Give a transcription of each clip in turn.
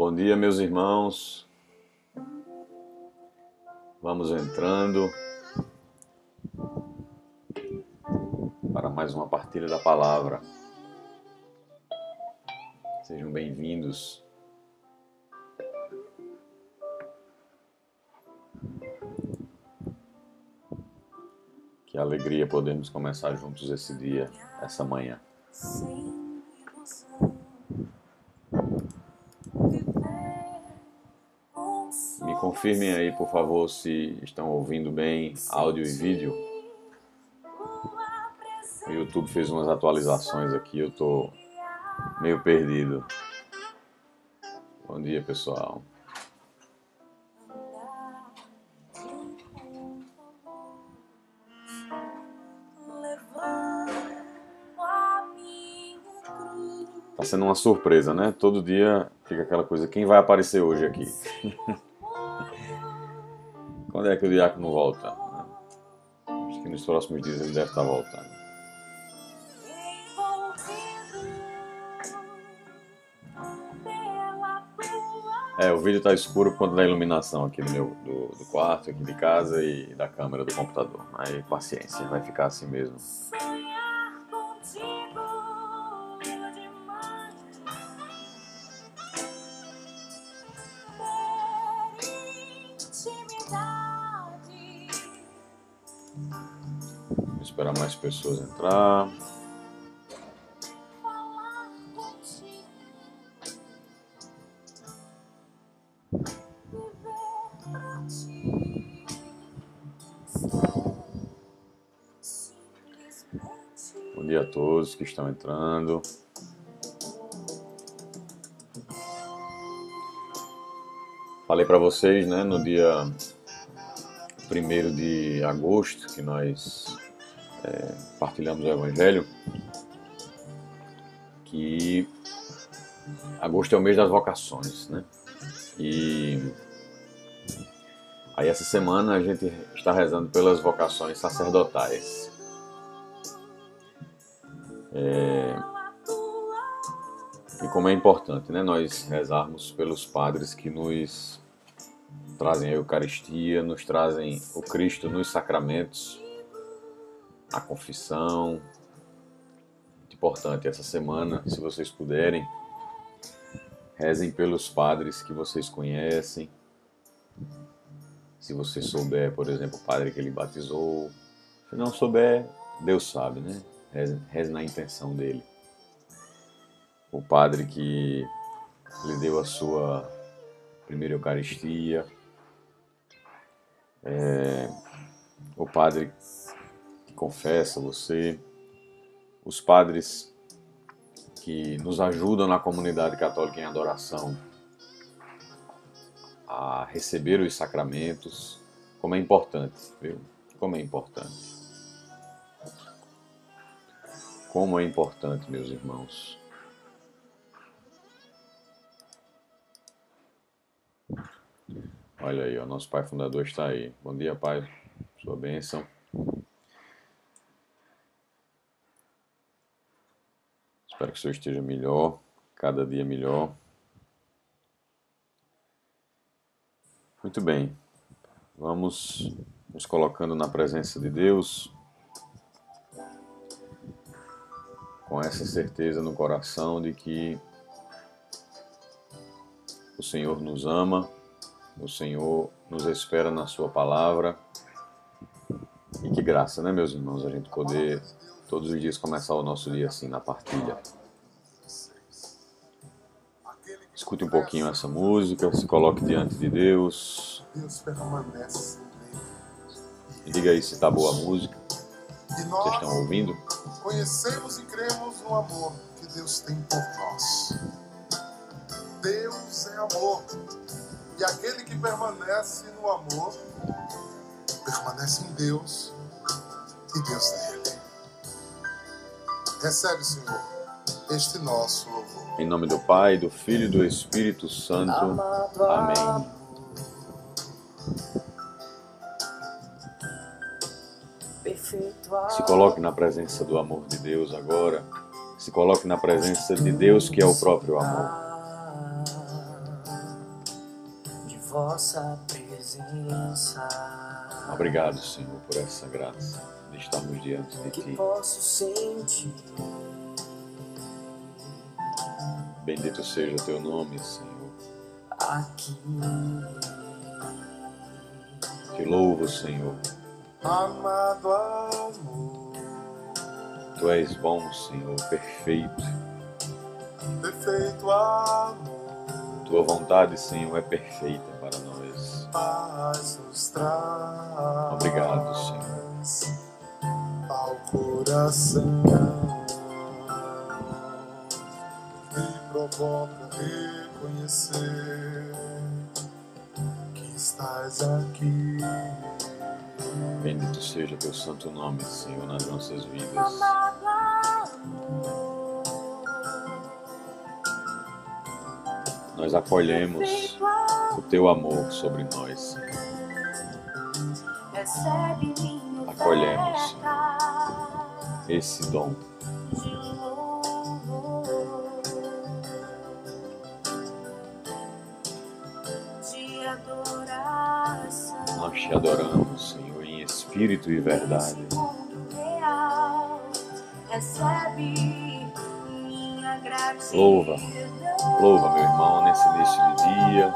Bom dia, meus irmãos. Vamos entrando para mais uma partilha da palavra. Sejam bem-vindos. Que alegria podermos começar juntos esse dia, essa manhã. Me confirmem aí, por favor, se estão ouvindo bem áudio e vídeo. O YouTube fez umas atualizações aqui, eu tô meio perdido. Bom dia, pessoal. Tá sendo uma surpresa, né? Todo dia fica aquela coisa, quem vai aparecer hoje aqui? Quando é que o diácono volta? Acho que nos próximos dias ele deve estar voltando. É, o vídeo está escuro por conta da iluminação aqui do meu do, do, quarto, aqui de casa e da câmera do computador. Aí paciência, vai ficar assim mesmo. Pessoas entrar. Bom dia a todos que estão entrando. Falei para vocês, né, no dia 1 de agosto, que nós é, partilhamos o Evangelho, que agosto é o mês das vocações, né? E aí essa semana a gente está rezando pelas vocações sacerdotais. É, e como é importante, né? Nós rezarmos pelos padres que nos trazem a Eucaristia, nos trazem o Cristo nos sacramentos, a confissão. Muito importante essa semana, se vocês puderem, rezem pelos padres que vocês conhecem. Se você souber, por exemplo, o padre que ele batizou. Se não souber, Deus sabe, né? Reze, na intenção dele. O padre que lhe deu a sua primeira Eucaristia é, o padre confessa você, os padres que nos ajudam na comunidade católica em adoração a receber os sacramentos, como é importante, viu? Como é importante. Como é importante, meus irmãos. Olha aí, o nosso pai fundador está aí. Bom dia, pai. Sua bênção. Espero que o senhor esteja melhor, cada dia melhor. Muito bem. Vamos nos colocando na presença de Deus. Com essa certeza no coração de que o Senhor nos ama o Senhor nos espera na Sua palavra. E que graça, né, meus irmãos, a gente poder todos os dias começar o nosso dia assim, na partilha. Escute um pouquinho essa música, se coloque diante de Deus. Deus permanece. E diga aí se está boa a música. Vocês estão ouvindo? Conhecemos e cremos no amor que Deus tem por nós. Deus é amor. E aquele que permanece no amor, permanece em Deus e Deus nele. Recebe, Senhor, este nosso louvor. Em nome do Pai, do Filho e do Espírito Santo. Amém. Se coloque na presença do amor de Deus agora. Se coloque na presença de Deus, que é o próprio amor. vossa presença. Obrigado, Senhor, por essa graça de estarmos diante de Que Ti. posso sentir Bendito seja o Teu nome, Senhor. aqui. Te louvo, Senhor. Amado amor, Tu és bom, Senhor, perfeito. perfeito amor, Tua vontade, Senhor, é perfeita para nós. Obrigado, Senhor. Coração me provoca reconhecer que estás aqui. Bendito seja Teu santo nome, Senhor, nas nossas vidas. Nós acolhemos o Teu amor sobre nós, Senhor. Acolhemos, oferta Esse dom. Nós te adoramos, Senhor, em espírito e verdade. Louva. Louva, meu irmão, nesse início de dia.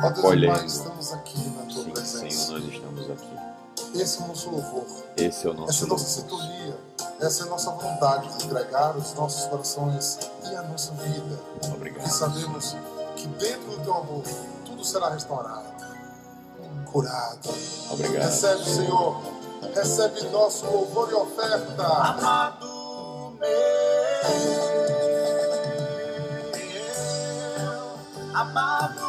E. Pai, estamos aqui Esse é o nosso louvor. Esse é o Essa nosso é a nossa sintonia. Essa é a nossa vontade de entregar os nossos corações e a nossa vida. Obrigado. E sabemos que dentro do teu amor tudo será restaurado, curado. Obrigado. Recebe, Senhor. Recebe nosso louvor e oferta. Amado meu, amado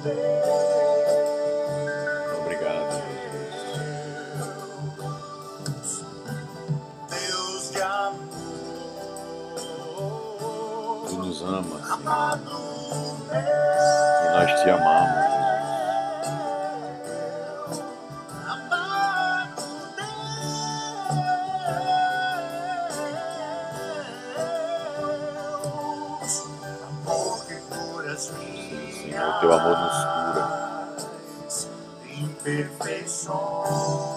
Obrigado. E nós te amamos. Senhor, teu amor nos cura. imperfeições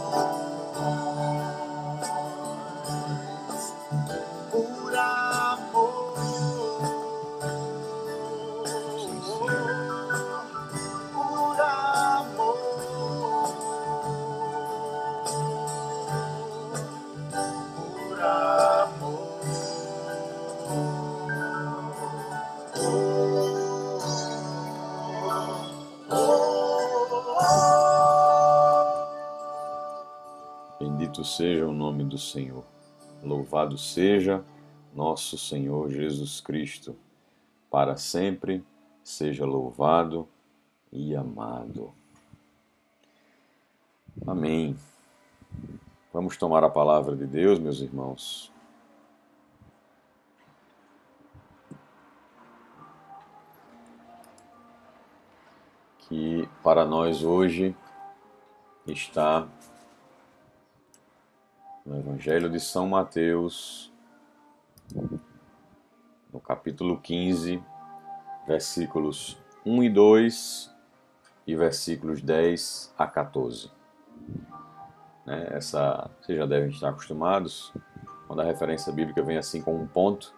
seja o nome do Senhor. Louvado seja nosso Senhor Jesus Cristo. Para sempre seja louvado e amado. Amém. Vamos tomar a palavra de Deus, meus irmãos. Que para nós hoje está no Evangelho de São Mateus, no capítulo 15, versículos 1 e 2 e versículos 10 a 14. Né, Essa, vocês já devem estar acostumados, quando a referência bíblica vem assim com um ponto,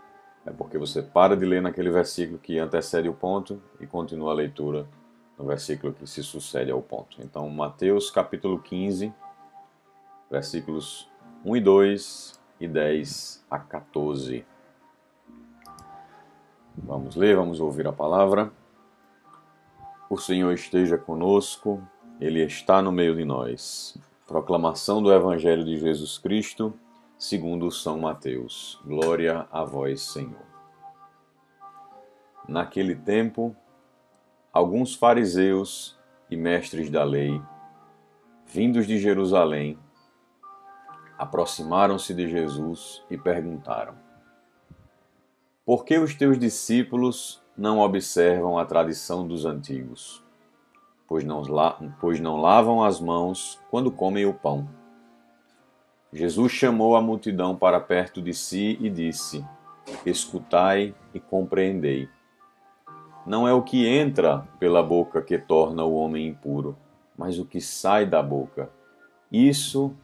é porque você para de ler naquele versículo que antecede o ponto e continua a leitura no versículo que se sucede ao ponto. Então, Mateus capítulo 15, versículos 1 e 2 e 10 a 14. Vamos ler, vamos ouvir a palavra. O Senhor esteja conosco, Ele está no meio de nós. Proclamação do Evangelho de Jesus Cristo, segundo São Mateus. Glória a vós, Senhor. Naquele tempo, alguns fariseus e mestres da lei, vindos de Jerusalém, aproximaram-se de Jesus e perguntaram: Por que os teus discípulos não observam a tradição dos antigos? Pois não, pois não lavam as mãos quando comem o pão. Jesus chamou a multidão para perto de si e disse: Escutai e compreendei. não é o que entra pela boca que torna o homem impuro, mas o que sai da boca. Isso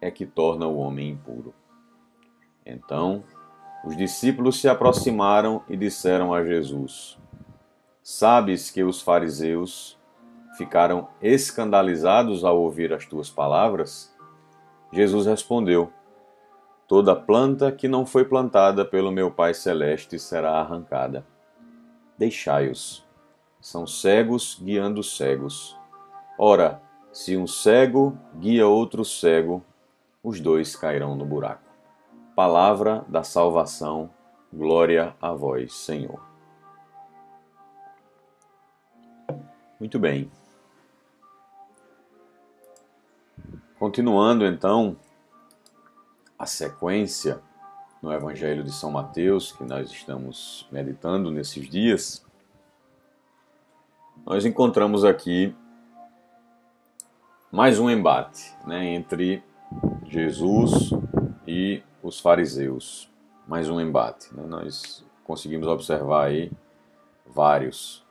é que torna o homem impuro. Então, os discípulos se aproximaram e disseram a Jesus: Sabes que os fariseus ficaram escandalizados ao ouvir as tuas palavras? Jesus respondeu: Toda planta que não foi plantada pelo meu Pai Celeste será arrancada. Deixai-os. São cegos guiando cegos. Ora, se um cego guia outro cego, os dois cairão no buraco. Palavra da salvação, glória a vós, Senhor. Muito bem. Continuando então a sequência no Evangelho de São Mateus, que nós estamos meditando nesses dias, nós encontramos aqui mais um embate né, entre Jesus e os fariseus. Mais um embate. Né? Nós conseguimos observar aí vários.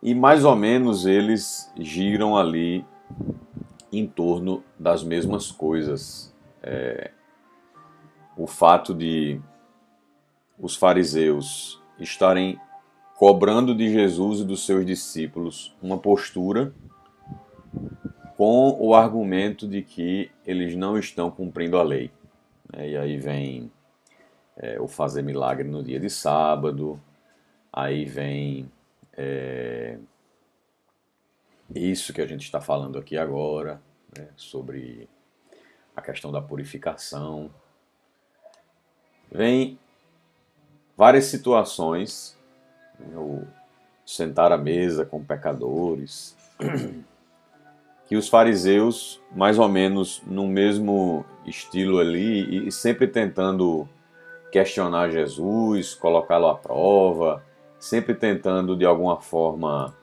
E mais ou menos eles giram ali em torno das mesmas coisas. É, o fato de os fariseus estarem cobrando de Jesus e dos seus discípulos uma postura com o argumento de que eles não estão cumprindo a lei. E aí vem é, o fazer milagre no dia de sábado, aí vem é, isso que a gente está falando aqui agora, né, sobre a questão da purificação. Vem várias situações, né, o sentar à mesa com pecadores, que os fariseus, mais ou menos no mesmo estilo ali, e sempre tentando questionar Jesus, colocá-lo à prova, sempre tentando de alguma forma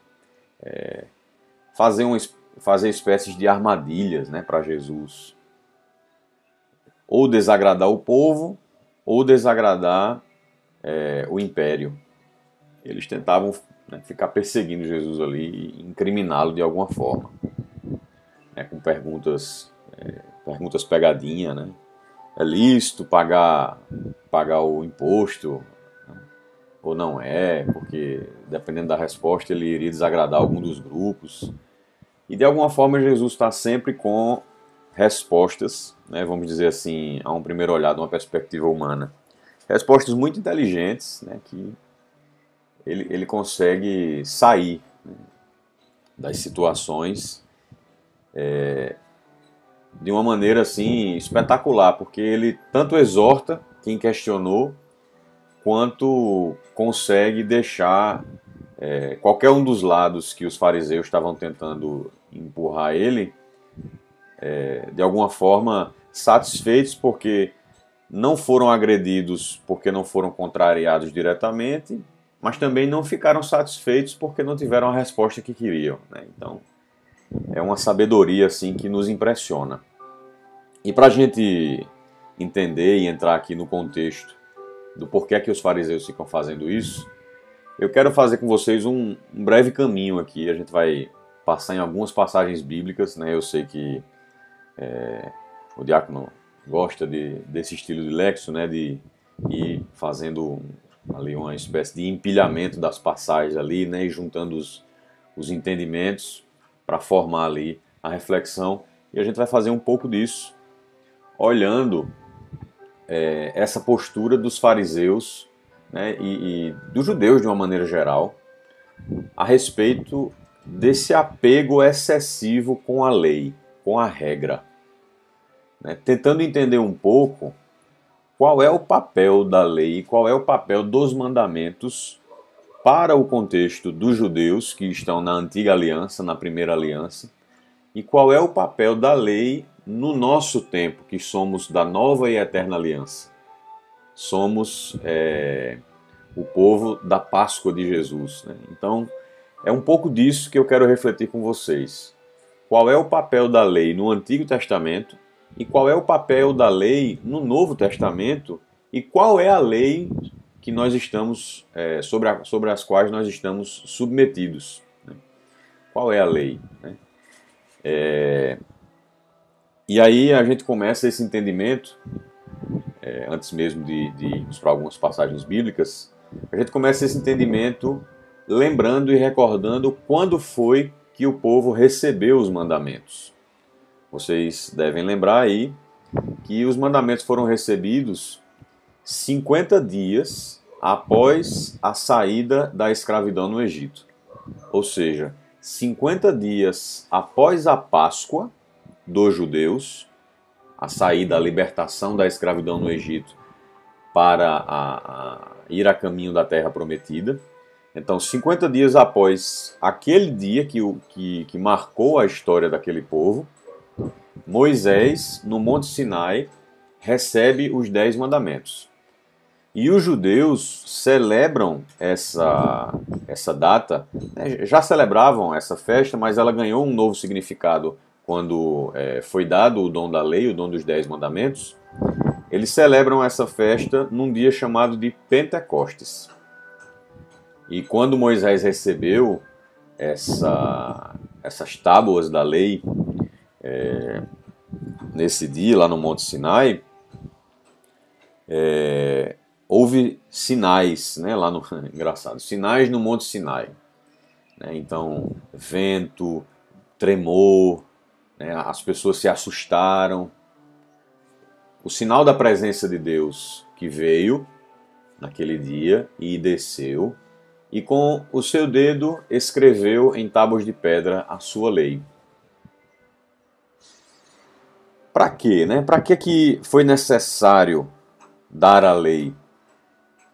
é, fazer, um, fazer espécies de armadilhas né, para Jesus. Ou desagradar o povo, ou desagradar é, o império. Eles tentavam né, ficar perseguindo Jesus ali e incriminá-lo de alguma forma né, com perguntas, é, perguntas pegadinha, né? É lícito pagar, pagar o imposto né? ou não é? Porque dependendo da resposta ele iria desagradar algum dos grupos. E de alguma forma Jesus está sempre com respostas, né, vamos dizer assim, a um primeiro olhar, de uma perspectiva humana. Respostas muito inteligentes, né, que ele, ele consegue sair né, das situações é, de uma maneira assim espetacular, porque ele tanto exorta quem questionou, quanto consegue deixar é, qualquer um dos lados que os fariseus estavam tentando empurrar ele, é, de alguma forma satisfeitos, porque não foram agredidos porque não foram contrariados diretamente, mas também não ficaram satisfeitos porque não tiveram a resposta que queriam. Né? Então, é uma sabedoria assim que nos impressiona. E para a gente entender e entrar aqui no contexto do porquê que os fariseus ficam fazendo isso, eu quero fazer com vocês um, um breve caminho aqui. A gente vai passar em algumas passagens bíblicas, né? Eu sei que é, o diácono gosta de, desse estilo de lexo, né? De ir fazendo ali uma espécie de empilhamento das passagens ali, né? E juntando os, os entendimentos para formar ali a reflexão. E a gente vai fazer um pouco disso olhando é, essa postura dos fariseus né, e, e dos judeus de uma maneira geral a respeito desse apego excessivo com a lei, com a regra. Né, tentando entender um pouco qual é o papel da lei, qual é o papel dos mandamentos para o contexto dos judeus que estão na antiga aliança, na primeira aliança, e qual é o papel da lei no nosso tempo, que somos da nova e eterna aliança. Somos é, o povo da Páscoa de Jesus. Né? Então, é um pouco disso que eu quero refletir com vocês. Qual é o papel da lei no Antigo Testamento e qual é o papel da lei no Novo Testamento e qual é a lei que nós estamos, é, sobre, a, sobre as quais nós estamos submetidos. Né? Qual é a lei? Né? É, e aí a gente começa esse entendimento, é, antes mesmo de, de irmos para algumas passagens bíblicas, a gente começa esse entendimento lembrando e recordando quando foi que o povo recebeu os mandamentos. Vocês devem lembrar aí que os mandamentos foram recebidos 50 dias após a saída da escravidão no Egito. Ou seja, 50 dias após a Páscoa dos judeus, a saída, a libertação da escravidão no Egito para a, a ir a caminho da terra prometida. Então, 50 dias após aquele dia que, que, que marcou a história daquele povo, Moisés, no Monte Sinai, recebe os Dez Mandamentos. E os judeus celebram essa, essa data, né, já celebravam essa festa, mas ela ganhou um novo significado quando é, foi dado o dom da lei, o dom dos Dez Mandamentos. Eles celebram essa festa num dia chamado de Pentecostes. E quando Moisés recebeu essa, essas tábuas da lei é, nesse dia lá no Monte Sinai, é, houve sinais, né, lá no engraçado, sinais no Monte Sinai. Né, então, vento, tremor, né, as pessoas se assustaram. O sinal da presença de Deus que veio naquele dia e desceu, e com o seu dedo escreveu em tábuas de pedra a sua lei. Para quê, né? Para que que foi necessário dar a lei?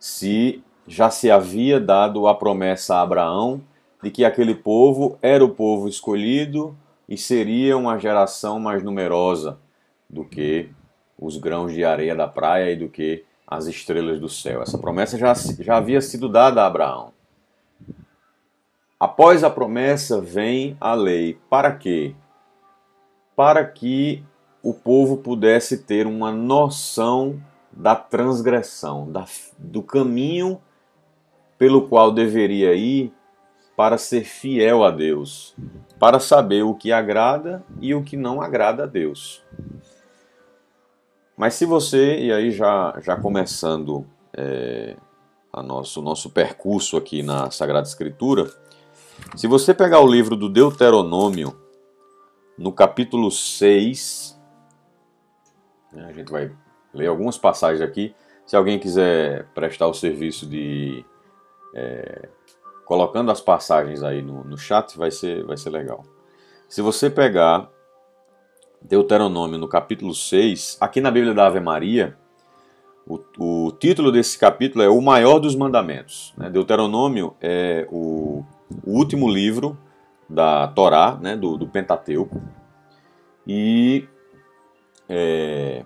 Se já se havia dado a promessa a Abraão de que aquele povo era o povo escolhido e seria uma geração mais numerosa do que os grãos de areia da praia e do que as estrelas do céu. Essa promessa já, já havia sido dada a Abraão. Após a promessa vem a lei. Para quê? Para que o povo pudesse ter uma noção da transgressão, da, do caminho pelo qual deveria ir para ser fiel a Deus, para saber o que agrada e o que não agrada a Deus. Mas se você, e aí já, já começando é, a nosso, o nosso percurso aqui na Sagrada Escritura, se você pegar o livro do Deuteronômio, no capítulo 6, né, a gente vai ler algumas passagens aqui. Se alguém quiser prestar o serviço de é, colocando as passagens aí no, no chat, vai ser, vai ser legal. Se você pegar Deuteronômio no capítulo 6, aqui na Bíblia da Ave Maria, o, o título desse capítulo é O Maior dos Mandamentos. Né? Deuteronômio é o, o, último livro da Torá, né? do, do Pentateuco. E é,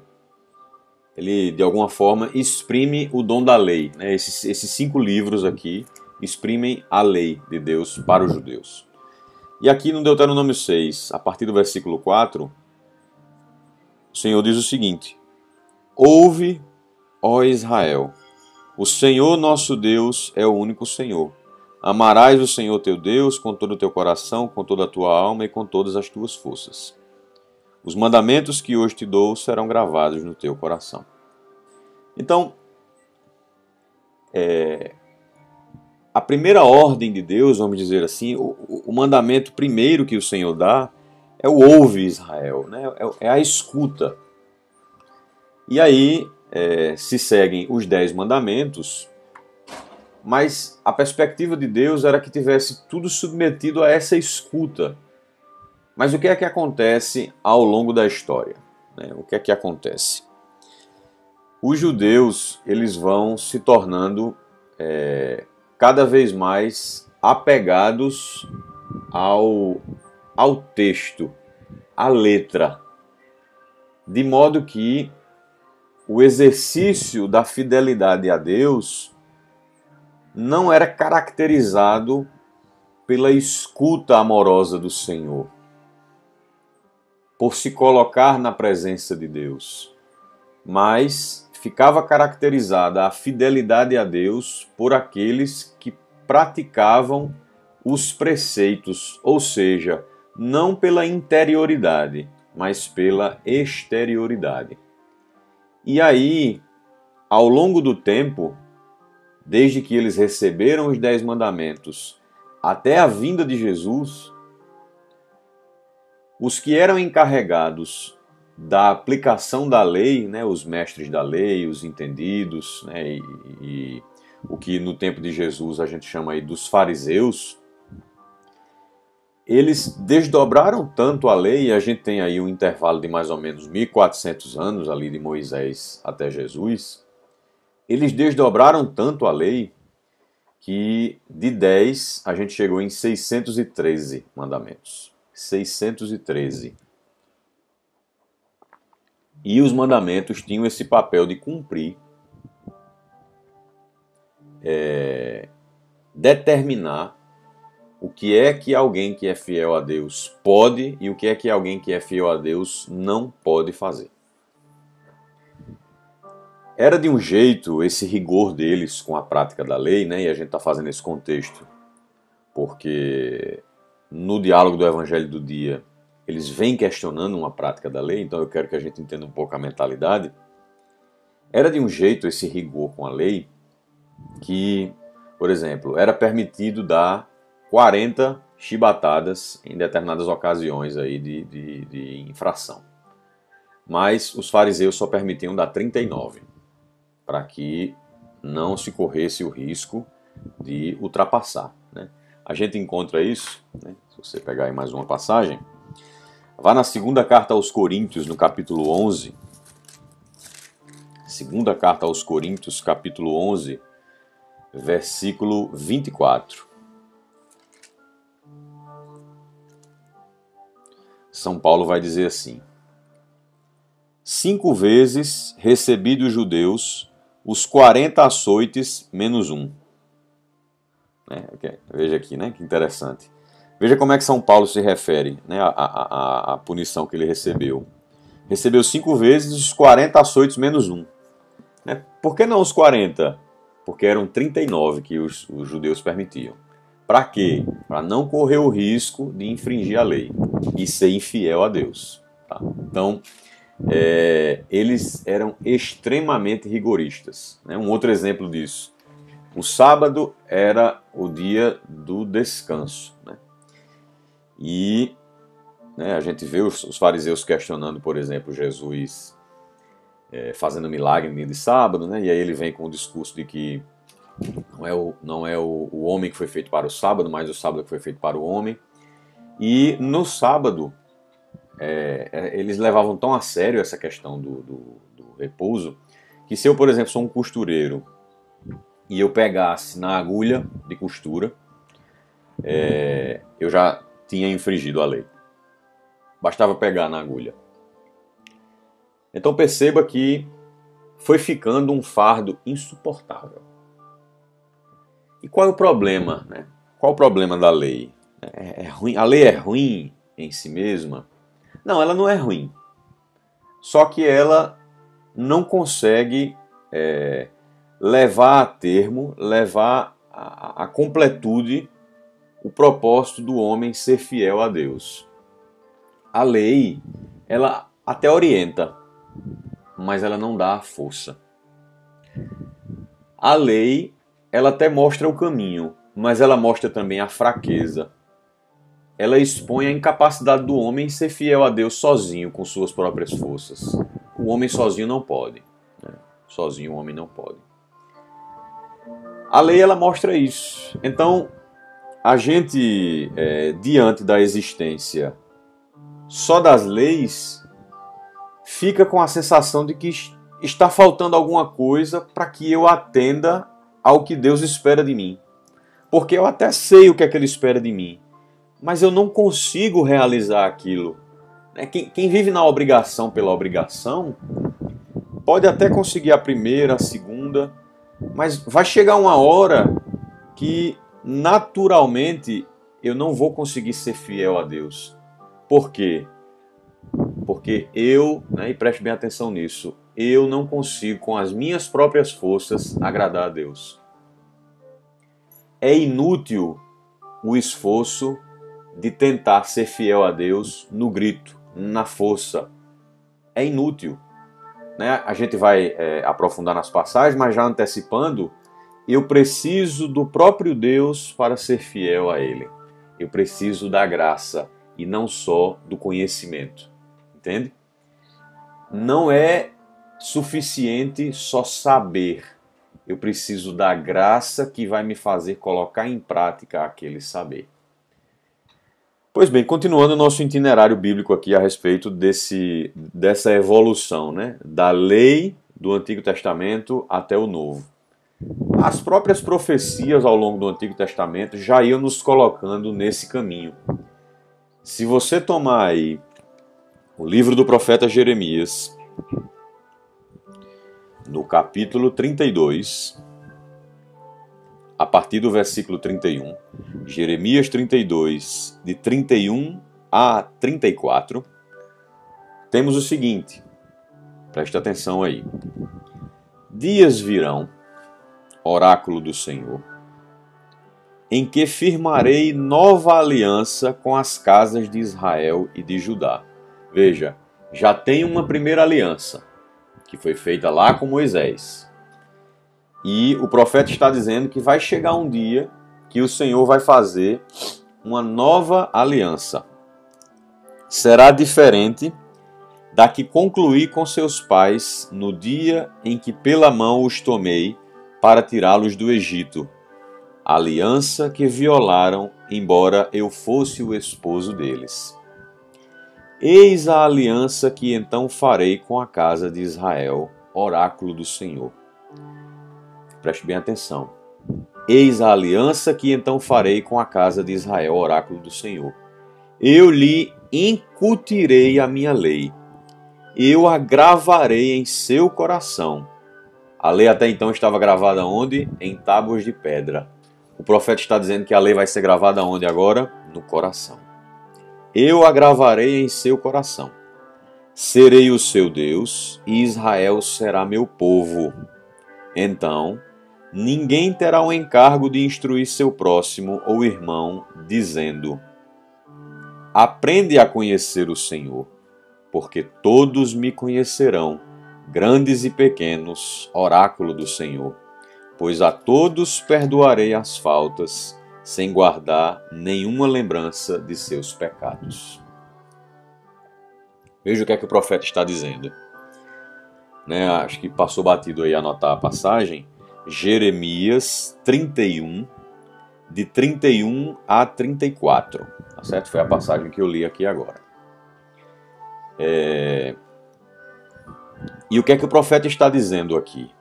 ele, de alguma forma, exprime o dom da lei. Né? Esses, esses cinco livros aqui exprimem a lei de Deus para os judeus. E aqui no Deuteronômio 6, a partir do versículo 4, o Senhor diz o seguinte: Ouve, ó Israel, o Senhor nosso Deus é o único Senhor. Amarás o Senhor teu Deus com todo o teu coração, com toda a tua alma e com todas as tuas forças. Os mandamentos que hoje te dou serão gravados no teu coração. Então, é, a primeira ordem de Deus, vamos dizer assim, o, o, mandamento primeiro que o Senhor dá é o ouve Israel, né? é, é a escuta. E aí é, se seguem os dez mandamentos, mas a perspectiva de Deus era que tivesse tudo submetido a essa escuta mas o que é que acontece ao longo da história? Né? O que é que acontece? Os judeus eles vão se tornando é, cada vez mais apegados ao, ao texto, à letra, de modo que o exercício da fidelidade a Deus não era caracterizado pela escuta amorosa do Senhor por se colocar na presença de Deus, mas ficava caracterizada a fidelidade a Deus por aqueles que praticavam os preceitos, ou seja, não pela interioridade, mas pela exterioridade. E aí, ao longo do tempo, desde que eles receberam os Dez Mandamentos até a vinda de Jesus, os que eram encarregados da aplicação da lei, né, os mestres da lei, os entendidos, né, e, e o que no tempo de Jesus a gente chama aí dos fariseus, eles desdobraram tanto a lei, e a gente tem aí um intervalo de mais ou menos 1400 anos ali de Moisés até Jesus, eles desdobraram tanto a lei que de 10 a gente chegou em 613 mandamentos. 613. E os mandamentos tinham esse papel de cumprir, é, determinar o que é que alguém que é fiel a Deus pode e o que é que alguém que é fiel a Deus não pode fazer. Era de um jeito esse rigor deles com a prática da lei, né? E a gente está fazendo esse contexto porque no diálogo do Evangelho do Dia eles vêm questionando uma prática da lei, então eu quero que a gente entenda um pouco a mentalidade. Era de um jeito esse rigor com a lei que, por exemplo, era permitido dar 40 chibatadas em determinadas ocasiões aí de, de, de infração. Mas os fariseus só permitiam dar 39, para que não se corresse o risco de ultrapassar. A gente encontra isso, né? se você pegar aí mais uma passagem, vá na segunda carta aos Coríntios, no capítulo 11. Segunda carta aos Coríntios, capítulo 11, versículo 24. São Paulo vai dizer assim: Cinco vezes recebi dos judeus os 40 açoites menos um. É, veja aqui, né? Que interessante. Veja como é que São Paulo se refere né, à, à punição que ele recebeu. Recebeu cinco vezes os 40 açoites menos um. Né? Por que não os 40? Porque eram 39 que os, os judeus permitiam. Para quê? Para não correr o risco de infringir a lei e ser infiel a Deus. Tá? Então, é, eles eram extremamente rigoristas. Né? Um outro exemplo disso. O sábado era o dia do descanso. Né? E né, a gente vê os, os, fariseus questionando, por exemplo, Jesus é, fazendo milagre no dia de sábado, né? e aí ele vem com o discurso de que não é, o, não é o, o homem que foi feito para o sábado, mas o sábado que foi feito para o homem. E no sábado, é, é, eles levavam tão a sério essa questão do, do, do, repouso, que se eu, por exemplo, sou um costureiro e eu pegasse na agulha de costura, é, eu já tinha infringido a lei. Bastava pegar na agulha. Então perceba que foi ficando um fardo insuportável. E qual é o problema? Né? Qual o problema da lei? É, é ruim? A lei é ruim em si mesma? Não, ela não é ruim. Só que ela não consegue é, levar a termo, levar a, completude o propósito do homem ser fiel a Deus. A lei, ela até orienta, mas ela não dá a força. A lei ela até mostra o caminho, mas ela mostra também a fraqueza. Ela expõe a incapacidade do homem em ser fiel a Deus sozinho, com suas próprias forças. O homem sozinho não pode. Sozinho o homem não pode. A lei ela mostra isso. Então, a gente, é, diante da existência só das leis, fica com a sensação de que está faltando alguma coisa para que eu atenda ao que Deus espera de mim. Porque eu até sei o que é que Ele espera de mim, mas eu não consigo realizar aquilo. Né? Quem, quem vive na obrigação pela obrigação pode até conseguir a primeira, a segunda, mas vai chegar uma hora que naturalmente eu não vou conseguir ser fiel a Deus. Por quê? Porque eu, né, e preste bem atenção nisso, eu não consigo, com as minhas próprias forças, agradar a Deus. É inútil o esforço de tentar ser fiel a Deus no grito, na força. É inútil. Né? A gente vai é, aprofundar nas passagens, mas já antecipando, eu preciso do próprio Deus para ser fiel a Ele. Eu preciso da graça e não só do conhecimento. Entende? Não é suficiente só saber. Eu preciso da graça que vai me fazer colocar em prática aquele saber. Pois bem, continuando o nosso itinerário bíblico aqui a respeito desse, dessa evolução, né? da lei do Antigo Testamento até o Novo. As próprias profecias ao longo do Antigo Testamento já iam nos colocando nesse caminho. Se você tomar aí o livro do profeta Jeremias, no capítulo 32, a partir do versículo 31, Jeremias 32, de 31 a 34, temos o seguinte, preste atenção aí. Dias virão, oráculo do Senhor, em que firmarei nova aliança com as casas de Israel e de Judá. Veja, já tem uma primeira aliança, que foi feita lá com Moisés. E o profeta está dizendo que vai chegar um dia que o Senhor vai fazer uma nova aliança. Será diferente da que concluí com seus pais no dia em que pela mão os tomei para tirá-los do Egito. Aliança que violaram, embora eu fosse o esposo deles. Eis a aliança que então farei com a casa de Israel, oráculo do Senhor. Preste bem atenção. Eis a aliança que então farei com a casa de Israel, oráculo do Senhor. Eu lhe incutirei a minha lei, eu a gravarei em seu coração a lei até então estava gravada onde? Em tábuas de pedra. O profeta está dizendo que a lei vai ser gravada onde agora? No coração. Eu a gravarei em seu coração. Serei o seu Deus e Israel será meu povo. Então, ninguém terá o encargo de instruir seu próximo ou irmão, dizendo: Aprende a conhecer o Senhor, porque todos me conhecerão grandes e pequenos, oráculo do Senhor, pois a todos perdoarei as faltas, sem guardar nenhuma lembrança de seus pecados. Veja o que é que o profeta está dizendo. Né, acho que passou batido aí anotar a passagem. Jeremias 31, de 31 a 34. Tá certo? Foi a passagem que eu li aqui agora. É, e o que é que o profeta está dizendo aqui?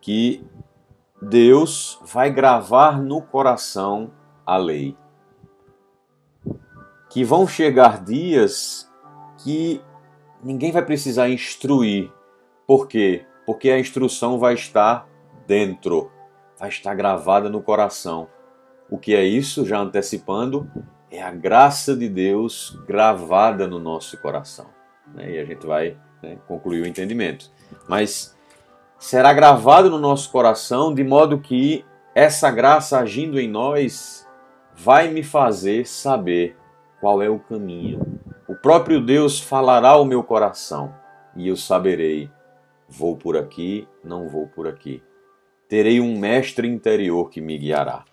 Que Deus vai gravar no coração a lei. Que vão chegar dias que ninguém vai precisar instruir. Por quê? Porque a instrução vai estar dentro, vai estar gravada no coração. O que é isso? Já antecipando, é a graça de Deus gravada no nosso coração. Né? E a gente vai né, concluir o entendimento. Mas será gravado no nosso coração de modo que essa graça agindo em nós vai me fazer saber qual é o caminho. O próprio Deus falará ao meu coração e eu saberei: vou por aqui, não vou por aqui. Terei um mestre interior que me guiará.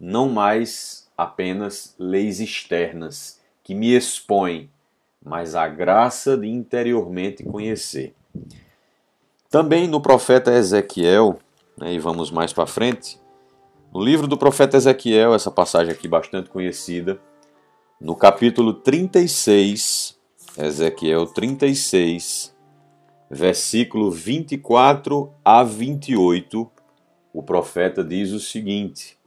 Não mais apenas leis externas que me expõem mas a graça de interiormente conhecer. Também no profeta Ezequiel, né, e vamos mais para frente, no livro do profeta Ezequiel, essa passagem aqui bastante conhecida, no capítulo 36, Ezequiel 36, versículo 24 a 28, o profeta diz o seguinte: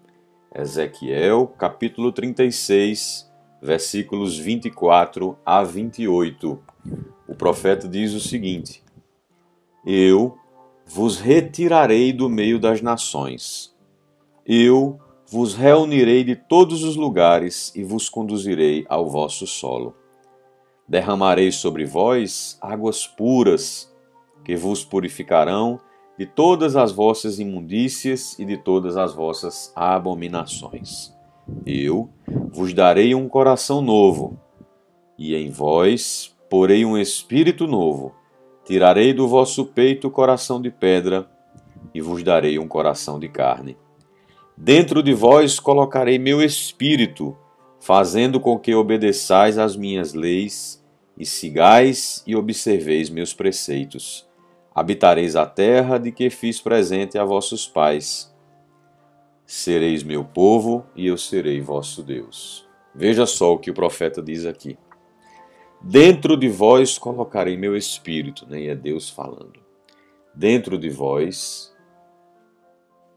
Ezequiel, capítulo 36, versículos 24 a 28. O profeta diz o seguinte: Eu vos retirarei do meio das nações. Eu vos reunirei de todos os lugares e vos conduzirei ao vosso solo. Derramarei sobre vós águas puras, que vos purificarão de todas as vossas imundícias e de todas as vossas abominações. Eu vos darei um coração novo, e em vós porei um espírito novo. Tirarei do vosso peito o coração de pedra, e vos darei um coração de carne. Dentro de vós colocarei meu espírito, fazendo com que obedeçais às minhas leis, e sigais e observeis meus preceitos habitareis a terra de que fiz presente a vossos pais. Sereis meu povo e eu serei vosso Deus. Veja só o que o profeta diz aqui. Dentro de vós colocarei meu espírito, né? é Deus falando. Dentro de vós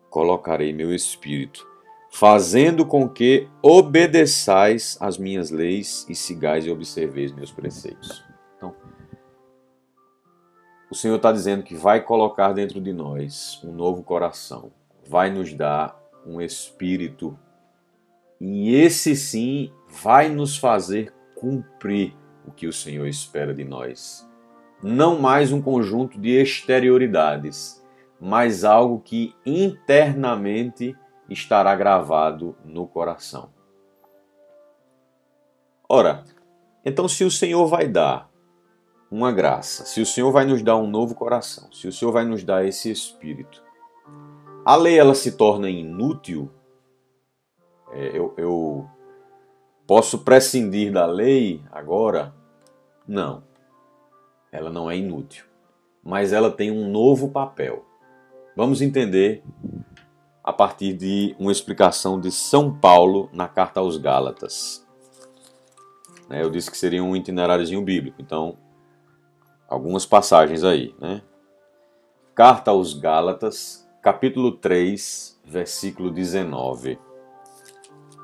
colocarei meu espírito, fazendo com que obedeçais às minhas leis e sigais e observeis meus preceitos. O Senhor está dizendo que vai colocar dentro de nós um novo coração, vai nos dar um espírito, e esse sim vai nos fazer cumprir o que o Senhor espera de nós. Não mais um conjunto de exterioridades, mas algo que internamente estará gravado no coração. Ora, então se o Senhor vai dar uma graça, se o Senhor vai nos dar um novo coração, se o Senhor vai nos dar esse espírito, a lei ela se torna inútil. É, eu, eu posso prescindir da lei agora? Não, ela não é inútil, mas ela tem um novo papel. Vamos entender a partir de uma explicação de São Paulo na carta aos Gálatas. Né, eu disse que seria um itineráriozinho bíblico, então algumas passagens aí, né? Carta aos Gálatas, capítulo 3, versículo 19.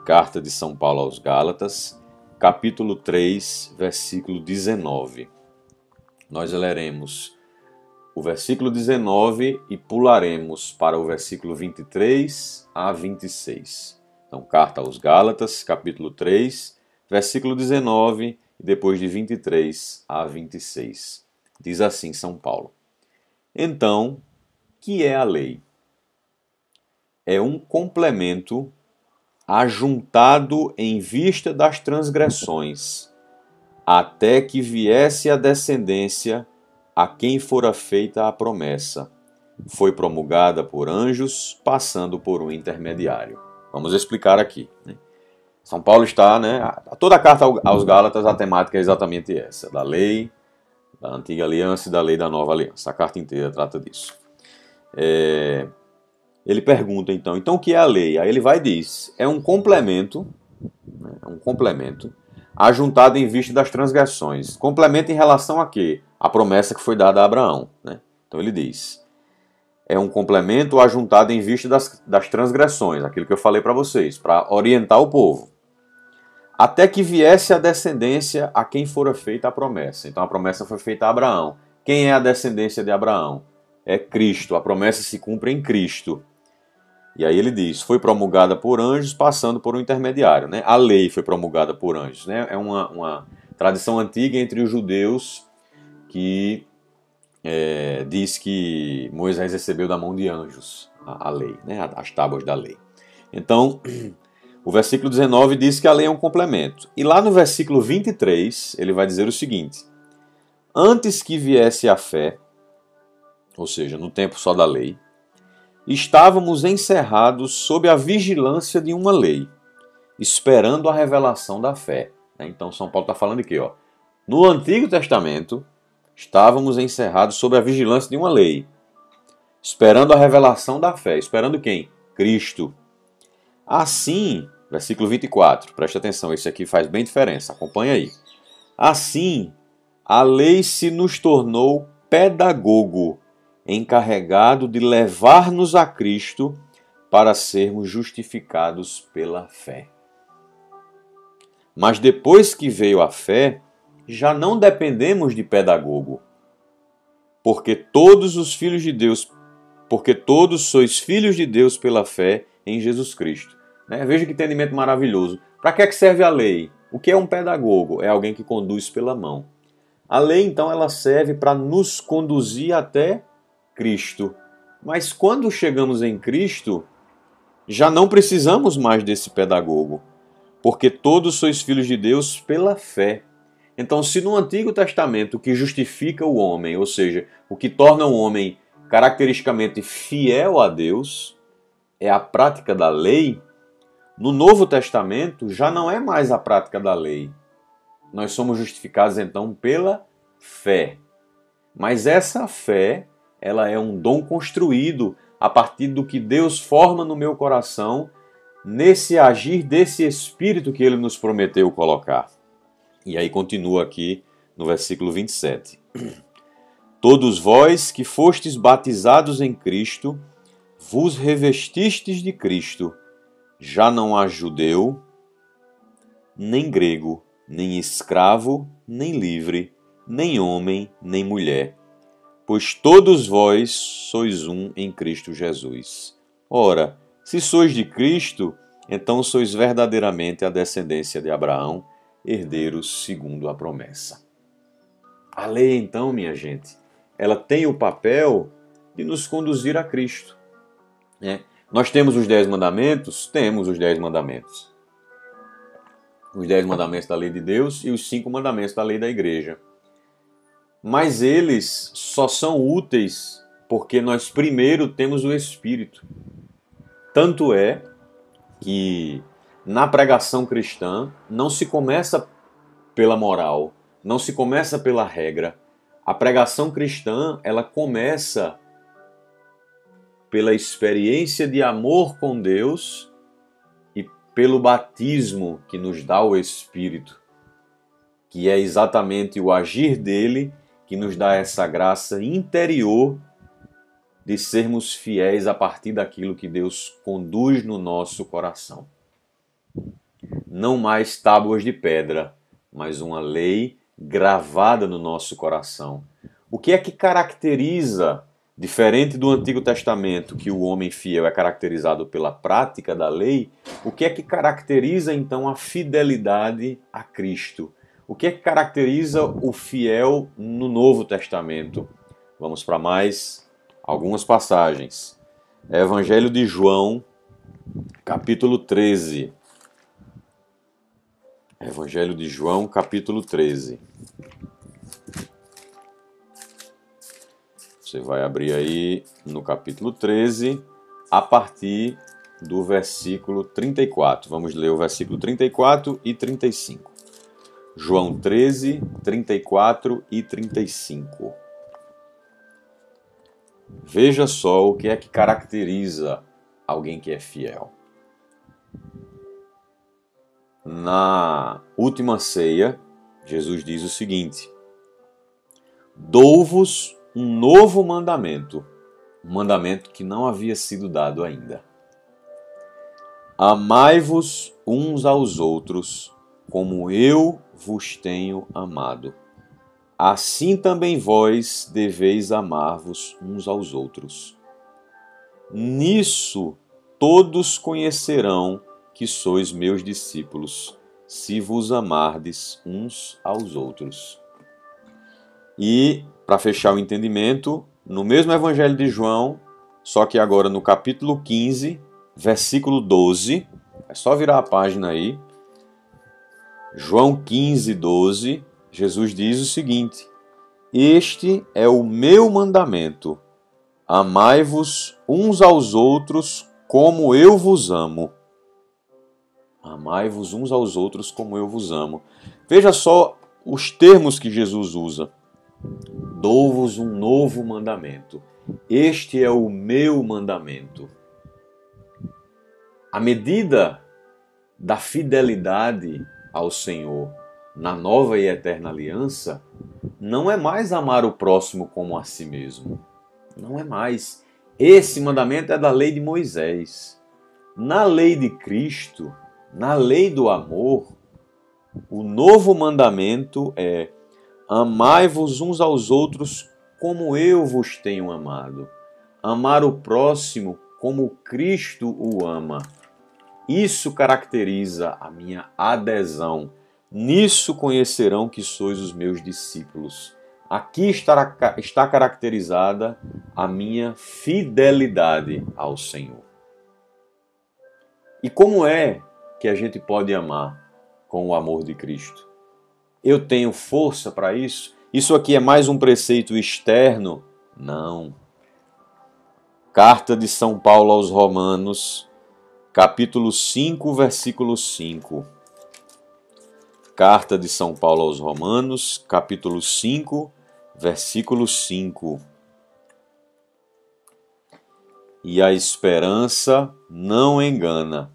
Carta de São Paulo aos Gálatas, capítulo 3, versículo 19. Nós leremos o versículo 19 e pularemos para o versículo 23 a 26. Então, carta aos Gálatas, capítulo 3, versículo 19 e depois de 23 a 26. Diz assim São Paulo. Então, que é a lei? É um complemento ajuntado em vista das transgressões, até que viesse a descendência a quem fora feita a promessa. Foi promulgada por anjos, passando por um intermediário. Vamos explicar aqui. Né? São Paulo está, né? Toda a carta aos Gálatas, a temática é exatamente essa: da lei, da antiga aliança e da lei da nova aliança. A carta inteira trata disso. É, ele pergunta então, então o que é a lei? Aí ele vai e diz, é um complemento, né, é um complemento, ajuntado em vista das transgressões. Complemento em relação a quê? A promessa que foi dada a Abraão. Né? Então ele diz, é um complemento ajuntado em vista das, das transgressões, aquilo que eu falei para vocês, para orientar o povo até que viesse a descendência a quem fora feita a promessa. Então a promessa foi feita a Abraão. Quem é a descendência de Abraão? É Cristo. A promessa se cumpre em Cristo. E aí ele diz: foi promulgada por anjos, passando por um intermediário. Né? A lei foi promulgada por anjos. Né? É uma, uma tradição antiga entre os judeus que é, diz que Moisés recebeu da mão de anjos a, a lei, né? as tábuas da lei. Então, O versículo 19 diz que a lei é um complemento. E lá no versículo 23, ele vai dizer o seguinte: Antes que viesse a fé, ou seja, no tempo só da lei, estávamos encerrados sob a vigilância de uma lei, esperando a revelação da fé. Né? Então, São Paulo está falando aqui, ó. No Antigo Testamento, estávamos encerrados sob a vigilância de uma lei, esperando a revelação da fé. Esperando quem? Cristo. Assim, Versículo 24, preste atenção, isso aqui faz bem diferença, acompanha aí. Assim, a lei se nos tornou pedagogo, encarregado de levar-nos a Cristo para sermos justificados pela fé. Mas depois que veio a fé, já não dependemos de pedagogo, porque todos os filhos de Deus, porque todos sois filhos de Deus pela fé em Jesus Cristo. Né? Veja que entendimento maravilhoso. Para que, é que serve a lei? O que é um pedagogo? É alguém que conduz pela mão. A lei, então, ela serve para nos conduzir até Cristo. Mas quando chegamos em Cristo, já não precisamos mais desse pedagogo, porque todos sois filhos de Deus pela fé. Então, se no Antigo Testamento o que justifica o homem, ou seja, o que torna o homem caracteristicamente fiel a Deus, é a prática da lei, no Novo Testamento já não é mais a prática da lei. Nós somos justificados então pela fé. Mas essa fé, ela é um dom construído a partir do que Deus forma no meu coração nesse agir desse espírito que ele nos prometeu colocar. E aí continua aqui no versículo 27. Todos vós que fostes batizados em Cristo, vos revestistes de Cristo. Já não há judeu, nem grego, nem escravo, nem livre, nem homem, nem mulher, pois todos vós sois um em Cristo Jesus. Ora, se sois de Cristo, então sois verdadeiramente a descendência de Abraão, herdeiros segundo a promessa. A lei, então, minha gente, ela tem o papel de nos conduzir a Cristo. Né? Nós temos os dez mandamentos? Temos os dez mandamentos. Os dez mandamentos da lei de Deus e os cinco mandamentos da lei da igreja. Mas eles só são úteis porque nós primeiro temos o Espírito. Tanto é que na pregação cristã não se começa pela moral, não se começa pela regra, a pregação cristã, ela começa pela experiência de amor com Deus e pelo batismo que nos dá o Espírito, que é exatamente o agir dele que nos dá essa graça interior de sermos fiéis a partir daquilo que Deus conduz no nosso coração. Não mais tábuas de pedra, mas uma lei gravada no nosso coração. O que é que caracteriza, diferente do Antigo Testamento, que o homem fiel é caracterizado pela prática da lei, o que é que caracteriza então a fidelidade a Cristo? O que é que caracteriza o fiel no Novo Testamento? Vamos para mais algumas passagens. Evangelho de João, capítulo 13. Evangelho de João, capítulo 13. Você vai abrir aí no capítulo 13, a partir do versículo 34. Vamos ler o versículo 34 e 35. João 13, 34 e 35. Veja só o que é que caracteriza alguém que é fiel. Na última ceia, Jesus diz o seguinte: Dou-vos um novo mandamento, um mandamento que não havia sido dado ainda. Amai-vos uns aos outros, como eu vos tenho amado. Assim também vós deveis amar-vos uns aos outros. Nisso todos conhecerão que sois meus discípulos, se vos amardes uns aos outros. E, para fechar o entendimento, no mesmo Evangelho de João, só que agora no capítulo 15, versículo 12, é só virar a página aí. João 15, 12, Jesus diz o seguinte: Este é o meu mandamento: amai-vos uns aos outros como eu vos amo. Amai-vos uns aos outros como eu vos amo. Veja só os termos que Jesus usa. Dou-vos um novo mandamento. Este é o meu mandamento. A medida da fidelidade ao Senhor na nova e eterna aliança não é mais amar o próximo como a si mesmo. Não é mais. Esse mandamento é da lei de Moisés. Na lei de Cristo, na lei do amor, o novo mandamento é: amai-vos uns aos outros como eu vos tenho amado. Amar o próximo como Cristo o ama. Isso caracteriza a minha adesão, Nisso conhecerão que sois os meus discípulos. Aqui está, está caracterizada a minha fidelidade ao Senhor. E como é que a gente pode amar com o amor de Cristo? Eu tenho força para isso? Isso aqui é mais um preceito externo? Não. Carta de São Paulo aos Romanos, capítulo 5, versículo 5. Carta de São Paulo aos Romanos, capítulo 5, versículo 5. E a esperança não engana,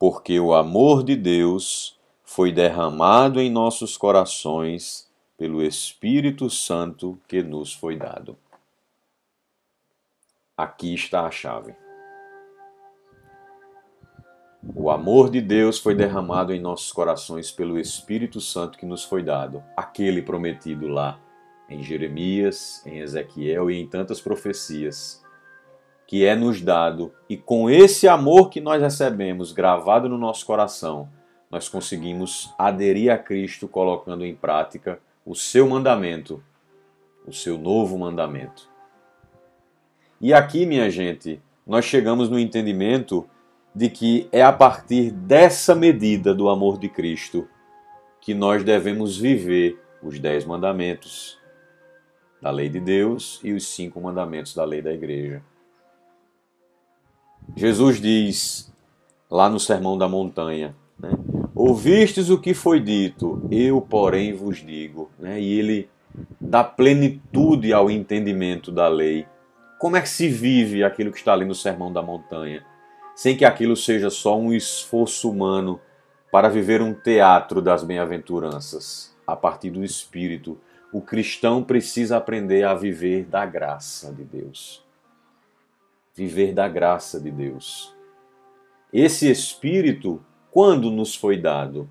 porque o amor de Deus foi derramado em nossos corações pelo Espírito Santo que nos foi dado. Aqui está a chave. O amor de Deus foi derramado em nossos corações pelo Espírito Santo que nos foi dado, aquele prometido lá em Jeremias, em Ezequiel e em tantas profecias, que é nos dado, e com esse amor que nós recebemos gravado no nosso coração, nós conseguimos aderir a Cristo colocando em prática o seu mandamento, o seu novo mandamento. E aqui, minha gente, nós chegamos no entendimento de que é a partir dessa medida do amor de Cristo que nós devemos viver os dez mandamentos da lei de Deus e os cinco mandamentos da lei da igreja. Jesus diz lá no Sermão da Montanha, né? Ouvistes o que foi dito, eu porém vos digo, né? e ele dá plenitude ao entendimento da lei. Como é que se vive aquilo que está ali no Sermão da Montanha? sem que aquilo seja só um esforço humano para viver um teatro das bem-aventuranças. A partir do Espírito, o cristão precisa aprender a viver da graça de Deus. Viver da graça de Deus. Esse Espírito, quando nos foi dado?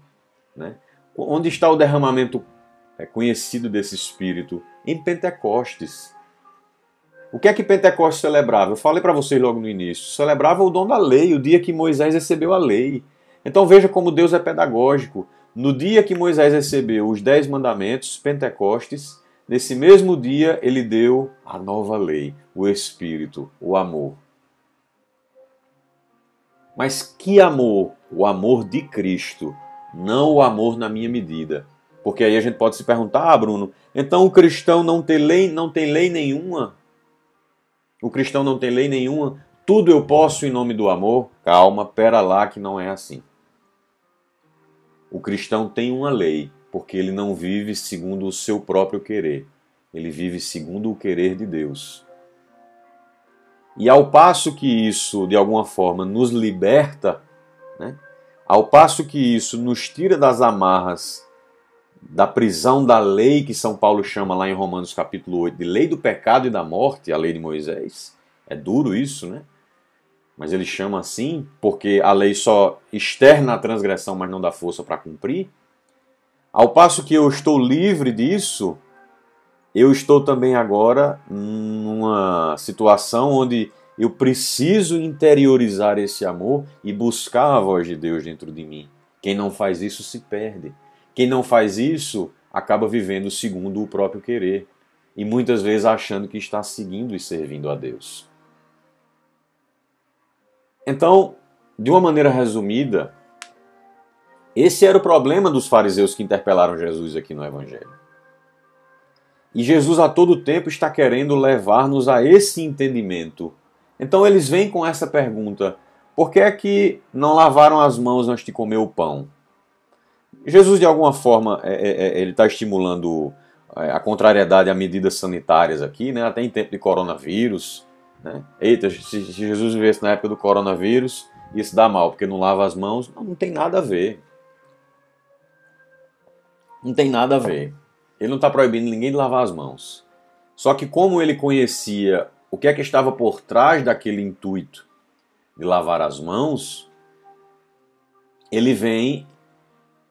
Né? Onde está o derramamento é, conhecido desse Espírito? Em Pentecostes. O que é que Pentecostes celebrava? Eu falei para vocês logo no início. Celebrava o dom da lei, o dia que Moisés recebeu a lei. Então veja como Deus é pedagógico. No dia que Moisés recebeu os dez mandamentos, Pentecostes, nesse mesmo dia ele deu a nova lei, o Espírito, o amor. Mas que amor? O amor de Cristo, não o amor na minha medida. Porque aí a gente pode se perguntar, ah, Bruno, então o cristão não tem lei, não tem lei nenhuma? O cristão não tem lei nenhuma, tudo eu posso em nome do amor. Calma, pera lá que não é assim. O cristão tem uma lei, porque ele não vive segundo o seu próprio querer. Ele vive segundo o querer de Deus. E ao passo que isso, de alguma forma, nos liberta, né? ao passo que isso nos tira das amarras da prisão da lei que São Paulo chama lá em Romanos capítulo 8 de lei do pecado e da morte, a lei de Moisés. É duro isso, né? Mas ele chama assim porque a lei só externa a transgressão, mas não dá força para cumprir. Ao passo que eu estou livre disso, eu estou também agora numa situação onde eu preciso interiorizar esse amor e buscar a voz de Deus dentro de mim. Quem não faz isso se perde. Quem não faz isso acaba vivendo segundo o próprio querer e muitas vezes achando que está seguindo e servindo a Deus. Então, de uma maneira resumida, esse era o problema dos fariseus que interpelaram Jesus aqui no Evangelho. E Jesus a todo tempo está querendo levar-nos a esse entendimento. Então eles vêm com essa pergunta: por que é que não lavaram as mãos antes de comer o pão? Jesus, de alguma forma, é, é, é ele está estimulando é, a contrariedade a medidas sanitárias aqui, né? até em tempo de coronavírus. Né? Eita, se, Jesus vivesse na época do coronavírus, se dar mal, porque não lava as mãos. Não, não tem nada a ver. Não tem nada a ver. Ele não está proibindo ninguém de lavar as mãos. Só que como ele conhecia o que é que estava por trás daquele intuito de lavar as mãos, ele vem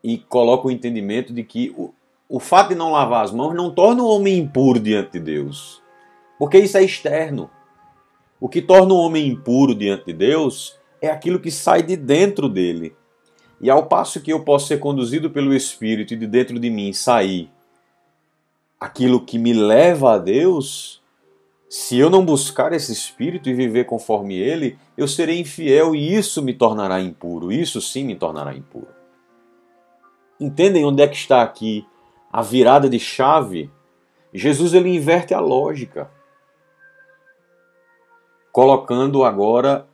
e coloca o entendimento de que o, o fato de não lavar as mãos não torna o homem impuro diante de Deus, porque isso é externo. O que torna o homem impuro diante de Deus é aquilo que sai de dentro dele. E ao passo que eu posso ser conduzido pelo Espírito e de dentro de mim sair aquilo que me leva a Deus, se eu não buscar esse Espírito e viver conforme ele, eu serei infiel e isso me tornará impuro. Isso sim me tornará impuro. Entendem onde é que está aqui a virada de chave? Jesus ele inverte a lógica, colocando agora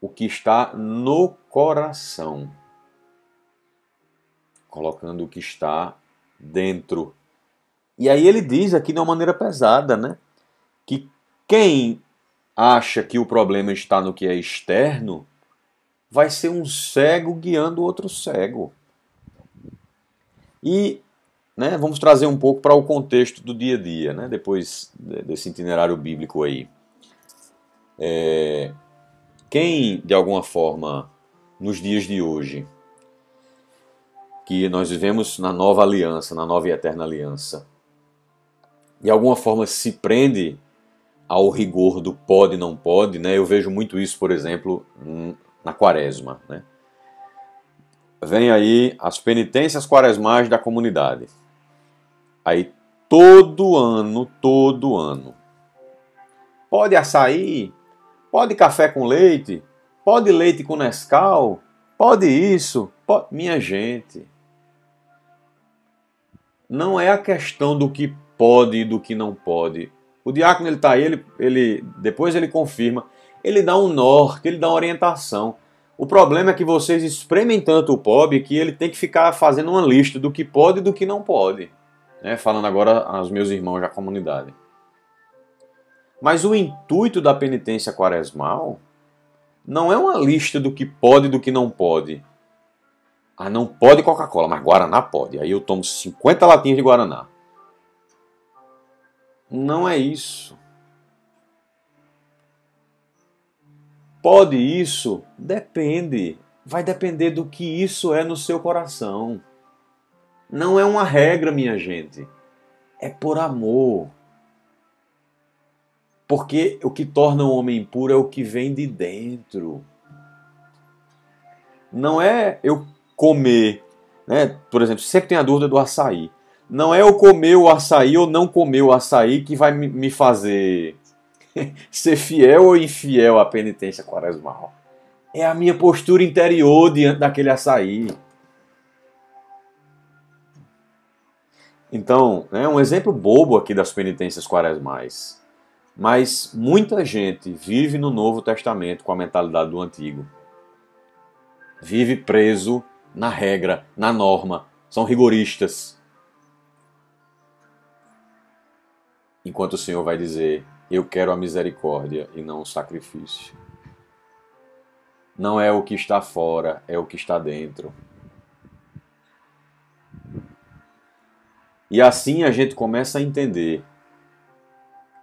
o que está no coração colocando o que está dentro. E aí ele diz aqui de uma maneira pesada, né? Que quem acha que o problema está no que é externo vai ser um cego guiando outro cego. E né, vamos trazer um pouco para o contexto do dia a dia, né, depois desse itinerário bíblico aí. É, quem, de alguma forma, nos dias de hoje, que nós vivemos na nova aliança, na nova e eterna aliança, de alguma forma se prende ao rigor do pode não pode, né? Eu vejo muito isso, por exemplo, na quaresma, né? Vem aí as penitências quaresmais da comunidade. Aí todo ano, todo ano. Pode açaí, pode café com leite, pode leite com Nescau, pode isso, pode... minha gente não é a questão do que pode e do que não pode. O diácono ele está aí, ele, ele, depois ele confirma, ele dá um norte, ele dá uma orientação. O problema é que vocês espremem tanto o pobre que ele tem que ficar fazendo uma lista do que pode e do que não pode. Né? Falando agora aos meus irmãos da comunidade. Mas o intuito da penitência quaresmal não é uma lista do que pode e do que não pode. Ah, não pode Coca-Cola, mas Guaraná pode. Aí eu tomo 50 latinhas de Guaraná. Não é isso. Pode isso? Depende. Vai depender do que isso é no seu coração. Não é uma regra, minha gente. É por amor. Porque o que torna o homem impuro é o que vem de dentro. Não é eu comer, né? Por exemplo, sempre tem a dúvida do açaí. Não é eu comer o açaí ou não comer o açaí que vai me fazer ser fiel ou infiel à penitência quaresmal. É a minha postura interior diante daquele açaí. Então, é um exemplo bobo aqui das penitências quaresmais. Mas muita gente vive no Novo Testamento com a mentalidade do Antigo. Vive preso na regra, na norma, são rigoristas. Enquanto o Senhor vai dizer: Eu quero a misericórdia e não o sacrifício. Não é o que está fora, é o que está dentro. E assim a gente começa a entender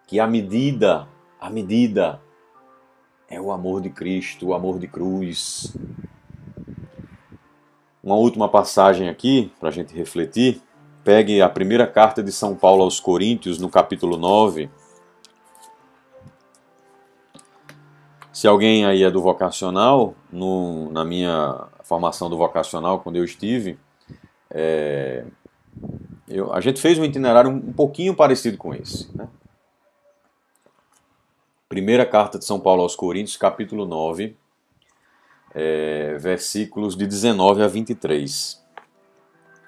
que a medida, a medida é o amor de Cristo, o amor de cruz, uma última passagem aqui para a gente refletir. Pegue a primeira carta de São Paulo aos Coríntios, no capítulo 9. Se alguém aí é do vocacional, no, na minha formação do vocacional, quando eu estive, é, eu, a gente fez um itinerário um, um pouquinho parecido com esse. Né? Primeira carta de São Paulo aos Coríntios, capítulo 9, é, versículos de 19 a 23.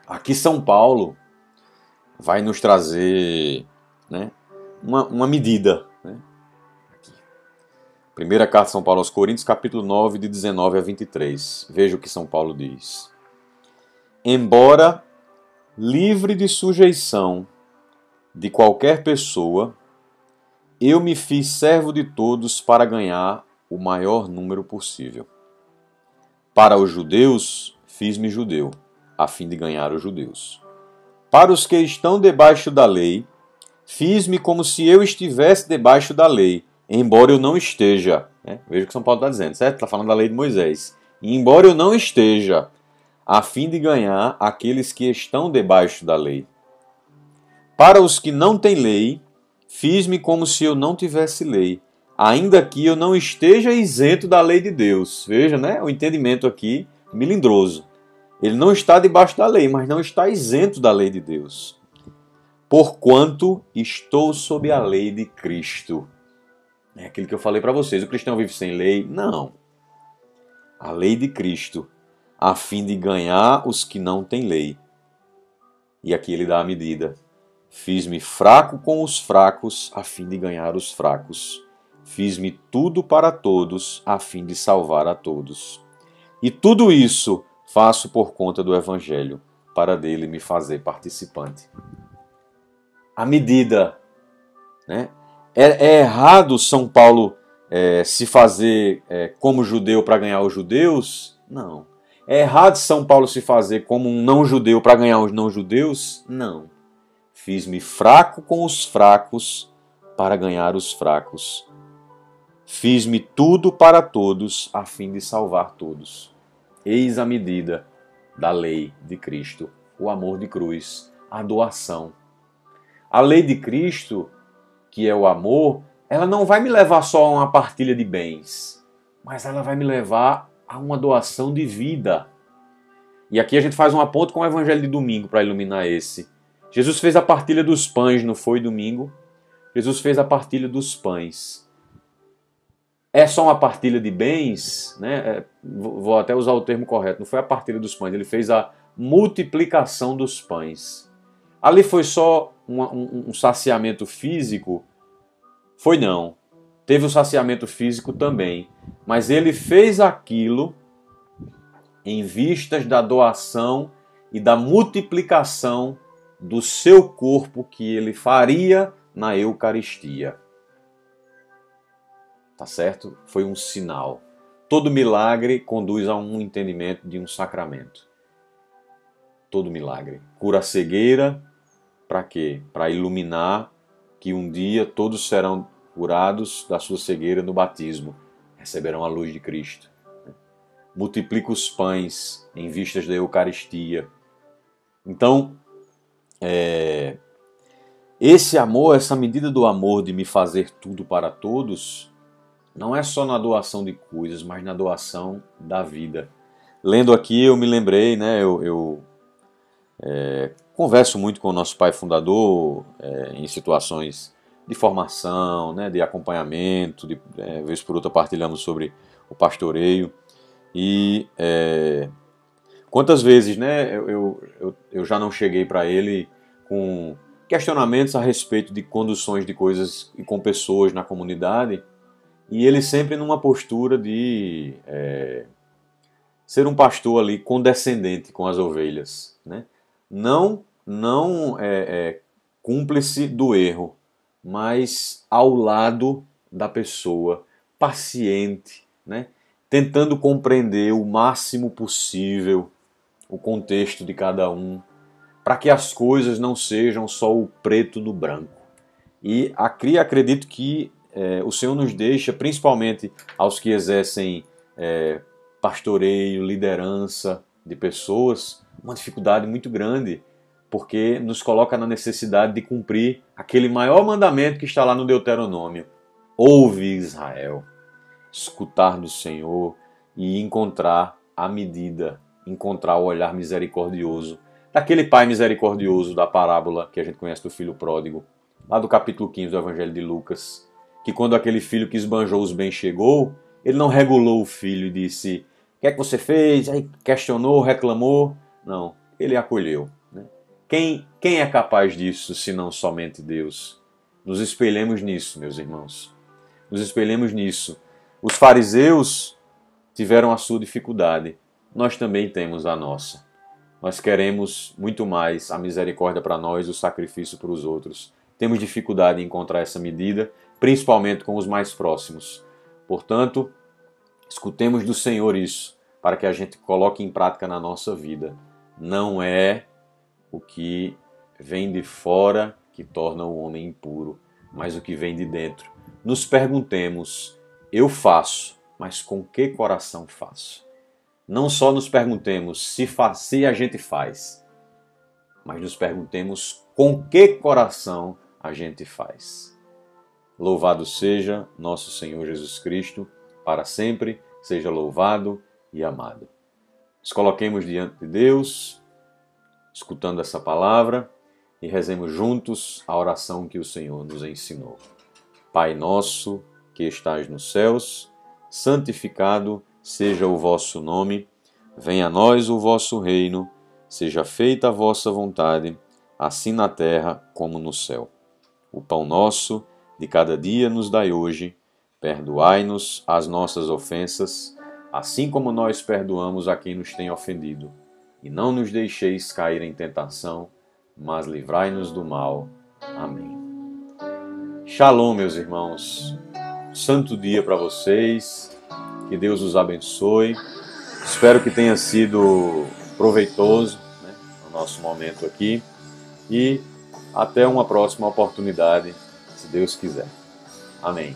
Aqui São Paulo vai nos trazer né, uma, uma medida. Né? Primeira carta de São Paulo aos Coríntios, capítulo 9, de 19 a 23. Veja o que São Paulo diz. Embora livre de sujeição de qualquer pessoa, eu me fiz servo de todos para ganhar o maior número possível. Para os judeus, fiz-me judeu, a fim de ganhar os judeus. Para os que estão debaixo da lei, fiz-me como se eu estivesse debaixo da lei, embora eu não esteja. Né? Veja o que São Paulo está dizendo, certo? Está falando da lei de Moisés. Embora eu não esteja, a fim de ganhar aqueles que estão debaixo da lei. Para os que não têm lei, fiz-me como se eu não tivesse lei, ainda que eu não esteja isento da lei de Deus. Veja, né? O entendimento aqui melindroso. Ele não está debaixo da lei, mas não está isento da lei de Deus. Porquanto estou sob a lei de Cristo. É aquilo que eu falei para vocês. O cristão vive sem lei? Não. A lei de Cristo, a fim de ganhar os que não têm lei. E aqui ele dá a medida. Fiz-me fraco com os fracos, a fim de ganhar os fracos. Fiz-me tudo para todos, a fim de salvar a todos. E tudo isso faço por conta do Evangelho, para dele me fazer participante. A medida. Né? É, é errado São Paulo é, se fazer é, como judeu para ganhar os judeus? Não. É errado São Paulo se fazer como um não-judeu para ganhar os não-judeus? Não. Fiz-me fraco com os fracos para ganhar os fracos. Fiz-me tudo para todos a fim de salvar todos. Eis a medida da lei de Cristo, o amor de cruz, a doação. A lei de Cristo, que é o amor, ela não vai me levar só a uma partilha de bens, mas ela vai me levar a uma doação de vida. E aqui a gente faz um ponto com o evangelho de domingo para iluminar esse. Jesus fez a partilha dos pães, não foi domingo? Jesus fez a partilha dos pães é só uma partilha de bens, né? É, vou até usar o termo correto, não foi a partilha dos pães, ele fez a multiplicação dos pães. Ali foi só um, um, um saciamento físico? Foi não. Teve o saciamento físico também, mas ele fez aquilo em vistas da doação e da multiplicação do seu corpo que ele faria na Eucaristia tá certo? Foi um sinal. Todo milagre conduz a um entendimento de um sacramento. Todo milagre. Cura a cegueira, para quê? Para iluminar que um dia todos serão curados da sua cegueira no batismo, receberão a luz de Cristo. Multiplica os pães em vistas da Eucaristia. Então, é, esse amor, essa medida do amor de me fazer tudo para todos, não é só na doação de coisas, mas na doação da vida. Lendo aqui, eu me lembrei, né? Eu, eu é, converso muito com o nosso pai fundador é, em situações de formação, né, de acompanhamento, de é, vez por outra partilhamos sobre o pastoreio. E é, quantas vezes né, eu, eu, eu já não cheguei para ele com questionamentos a respeito de conduções de coisas e com pessoas na comunidade e ele sempre numa postura de é, ser um pastor ali condescendente com as ovelhas, né? Não, não é, é, cúmplice do erro, mas ao lado da pessoa, paciente, né? Tentando compreender o máximo possível o contexto de cada um, para que as coisas não sejam só o preto no branco. E acredito que é, o Senhor nos deixa, principalmente aos que exercem é, pastoreio, liderança de pessoas, uma dificuldade muito grande, porque nos coloca na necessidade de cumprir aquele maior mandamento que está lá no Deuteronômio: ouve Israel, escutar do Senhor e encontrar a medida, encontrar o olhar misericordioso daquele pai misericordioso da parábola que a gente conhece do filho pródigo, lá do capítulo 15 do Evangelho de Lucas que quando aquele filho que esbanjou os bens chegou, ele não regulou o filho e disse: O que é que você fez? Aí questionou, reclamou. Não, ele acolheu. Né? Quem, quem é capaz disso se não somente Deus? Nos espelhemos nisso, meus irmãos. Nos espelhemos nisso. Os fariseus tiveram a sua dificuldade, nós também temos a nossa. Nós queremos muito mais a misericórdia para nós, o sacrifício para os outros. Temos dificuldade em encontrar essa medida principalmente com os mais próximos. Portanto, escutemos do Senhor isso, para que a gente coloque em prática na nossa vida. Não é o que vem de fora que torna o homem impuro, mas o que vem de dentro. Nos perguntemos: eu faço, mas com que coração faço? Não só nos perguntemos se, se a gente faz, mas nos perguntemos com que coração a gente faz. Louvado seja nosso Senhor Jesus Cristo, para sempre seja louvado e amado. Nos coloquemos diante de Deus, escutando essa palavra e rezemos juntos a oração que o Senhor nos ensinou. Pai nosso, que estás nos céus, santificado seja o vosso nome, venha a nós o vosso reino, seja feita a vossa vontade, assim na terra como no céu. O pão nosso de cada dia nos dai hoje, perdoai-nos as nossas ofensas, assim como nós perdoamos a quem nos tem ofendido, e não nos deixeis cair em tentação, mas livrai-nos do mal. Amém. Shalom, meus irmãos. Santo dia para vocês. Que Deus os abençoe. Espero que tenha sido proveitoso né, o nosso momento aqui. E até uma próxima oportunidade, se Deus quiser. Amém.